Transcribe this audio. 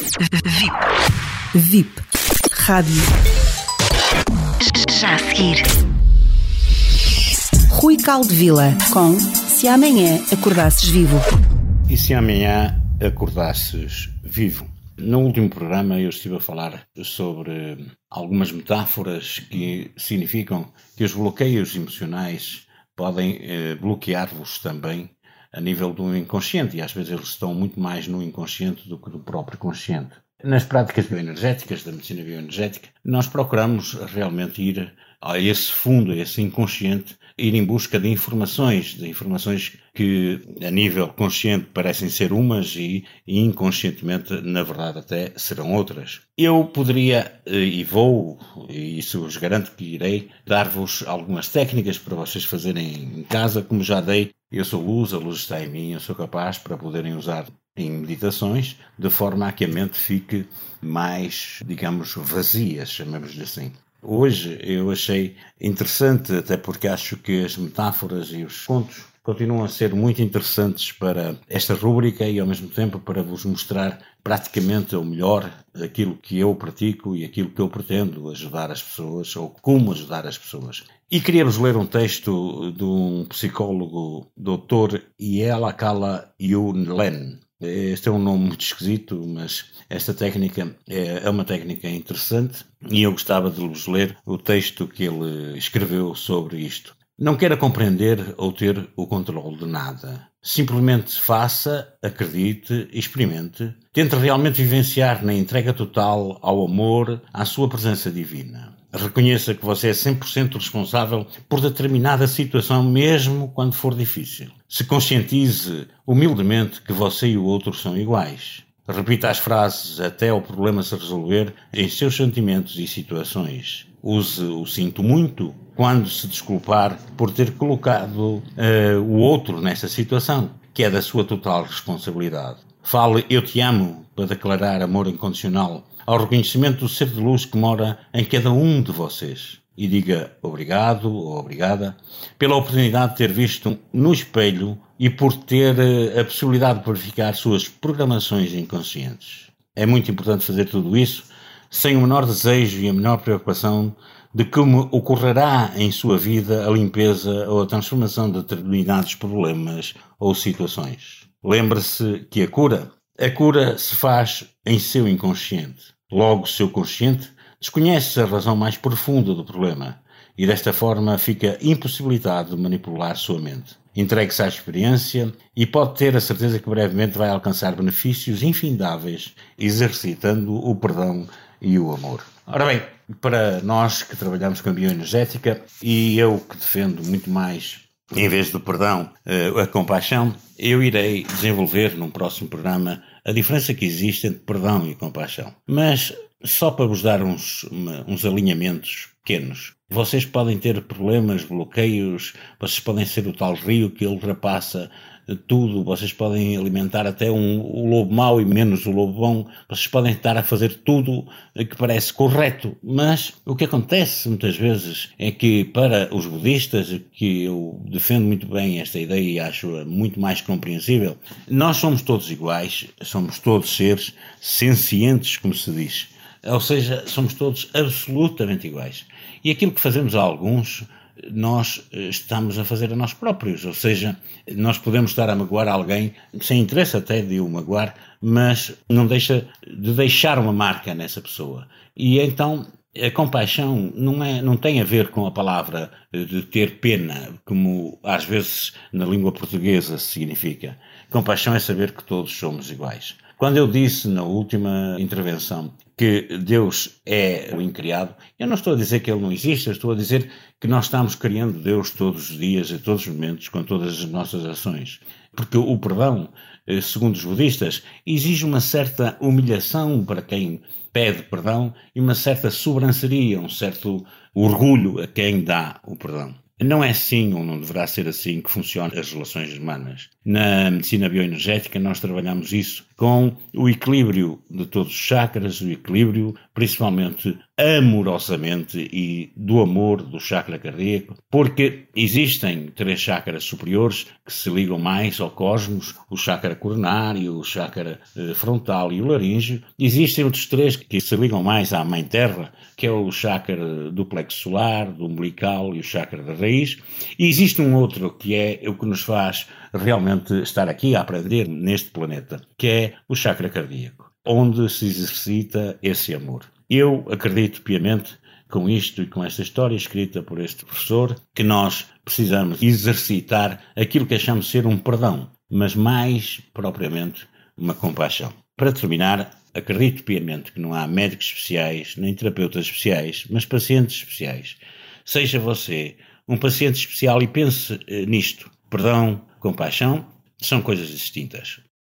VIP. VIP. Rádio. Já a seguir. Rui Caldevila com Se Amanhã Acordasses Vivo. E se amanhã acordasses vivo? No último programa eu estive a falar sobre algumas metáforas que significam que os bloqueios emocionais podem eh, bloquear-vos também a nível do inconsciente e às vezes eles estão muito mais no inconsciente do que no próprio consciente. Nas práticas bioenergéticas, da medicina bioenergética, nós procuramos realmente ir a esse fundo, a esse inconsciente, ir em busca de informações, de informações que a nível consciente parecem ser umas e, inconscientemente, na verdade, até serão outras. Eu poderia eh, e vou, e isso vos garanto que irei, dar-vos algumas técnicas para vocês fazerem em casa, como já dei. Eu sou luz, a luz está em mim, eu sou capaz para poderem usar em meditações, de forma a que a mente fique mais, digamos, vazia, chamemos-lhe assim. Hoje eu achei interessante, até porque acho que as metáforas e os contos continuam a ser muito interessantes para esta rúbrica e ao mesmo tempo para vos mostrar praticamente o melhor aquilo que eu pratico e aquilo que eu pretendo ajudar as pessoas ou como ajudar as pessoas. E queria-vos ler um texto de um psicólogo, Dr. Ielakala Yunlen. Este é um nome muito esquisito, mas esta técnica é, é uma técnica interessante e eu gostava de vos ler o texto que ele escreveu sobre isto. Não queira compreender ou ter o controle de nada. Simplesmente faça, acredite, experimente. Tente realmente vivenciar na entrega total ao amor, à sua presença divina. Reconheça que você é 100% responsável por determinada situação, mesmo quando for difícil. Se conscientize humildemente que você e o outro são iguais. Repita as frases até o problema se resolver em seus sentimentos e situações. Use o sinto muito quando se desculpar por ter colocado uh, o outro nesta situação, que é da sua total responsabilidade. Fale eu te amo para declarar amor incondicional ao reconhecimento do ser de luz que mora em cada um de vocês. E diga obrigado ou obrigada pela oportunidade de ter visto no espelho e por ter eh, a possibilidade de verificar suas programações inconscientes. É muito importante fazer tudo isso sem o menor desejo e a menor preocupação de como ocorrerá em sua vida a limpeza ou a transformação de determinados problemas ou situações. Lembre-se que a cura, a cura se faz em seu inconsciente. Logo, seu consciente desconhece a razão mais profunda do problema e desta forma fica impossibilitado de manipular sua mente. Entregue-se à experiência e pode ter a certeza que brevemente vai alcançar benefícios infindáveis exercitando o perdão e o amor. Ora bem, para nós que trabalhamos com a bioenergética e eu que defendo muito mais, em vez do perdão, eh, a compaixão, eu irei desenvolver num próximo programa a diferença que existe entre perdão e compaixão. Mas só para vos dar uns, uns alinhamentos pequenos. Vocês podem ter problemas, bloqueios, vocês podem ser o tal rio que ultrapassa tudo, vocês podem alimentar até um, o lobo mau e menos o lobo bom, vocês podem estar a fazer tudo que parece correto, mas o que acontece muitas vezes é que para os budistas, que eu defendo muito bem esta ideia e acho muito mais compreensível, nós somos todos iguais, somos todos seres sencientes, como se diz. Ou seja, somos todos absolutamente iguais. E aquilo que fazemos a alguns, nós eh, estamos a fazer a nós próprios. Ou seja, nós podemos estar a magoar alguém, sem interesse até de o magoar, mas não deixa de deixar uma marca nessa pessoa. E então a compaixão não, é, não tem a ver com a palavra de ter pena, como às vezes na língua portuguesa significa. Compaixão é saber que todos somos iguais. Quando eu disse na última intervenção que Deus é o incriado, eu não estou a dizer que Ele não existe, eu estou a dizer que nós estamos criando Deus todos os dias, a todos os momentos, com todas as nossas ações. Porque o perdão, eh, segundo os budistas, exige uma certa humilhação para quem pede perdão e uma certa sobranceria, um certo orgulho a quem dá o perdão. Não é assim ou não deverá ser assim que funcionam as relações humanas. Na medicina bioenergética nós trabalhamos isso com o equilíbrio de todos os chakras, o equilíbrio principalmente amorosamente e do amor do chakra cardíaco, porque existem três chakras superiores que se ligam mais ao cosmos, o chakra coronário, o chakra eh, frontal e o laríngeo. Existem outros três que se ligam mais à mãe terra, que é o chakra do plexo solar, do umbilical e o chakra da raiz. E existe um outro que é o que nos faz realmente estar aqui a aprender neste planeta, que é o chakra cardíaco, onde se exercita esse amor. Eu acredito piamente com isto e com esta história escrita por este professor, que nós precisamos exercitar aquilo que achamos ser um perdão, mas mais propriamente uma compaixão. Para terminar, acredito piamente que não há médicos especiais, nem terapeutas especiais, mas pacientes especiais. Seja você um paciente especial e pense eh, nisto. Perdão, compaixão são coisas distintas.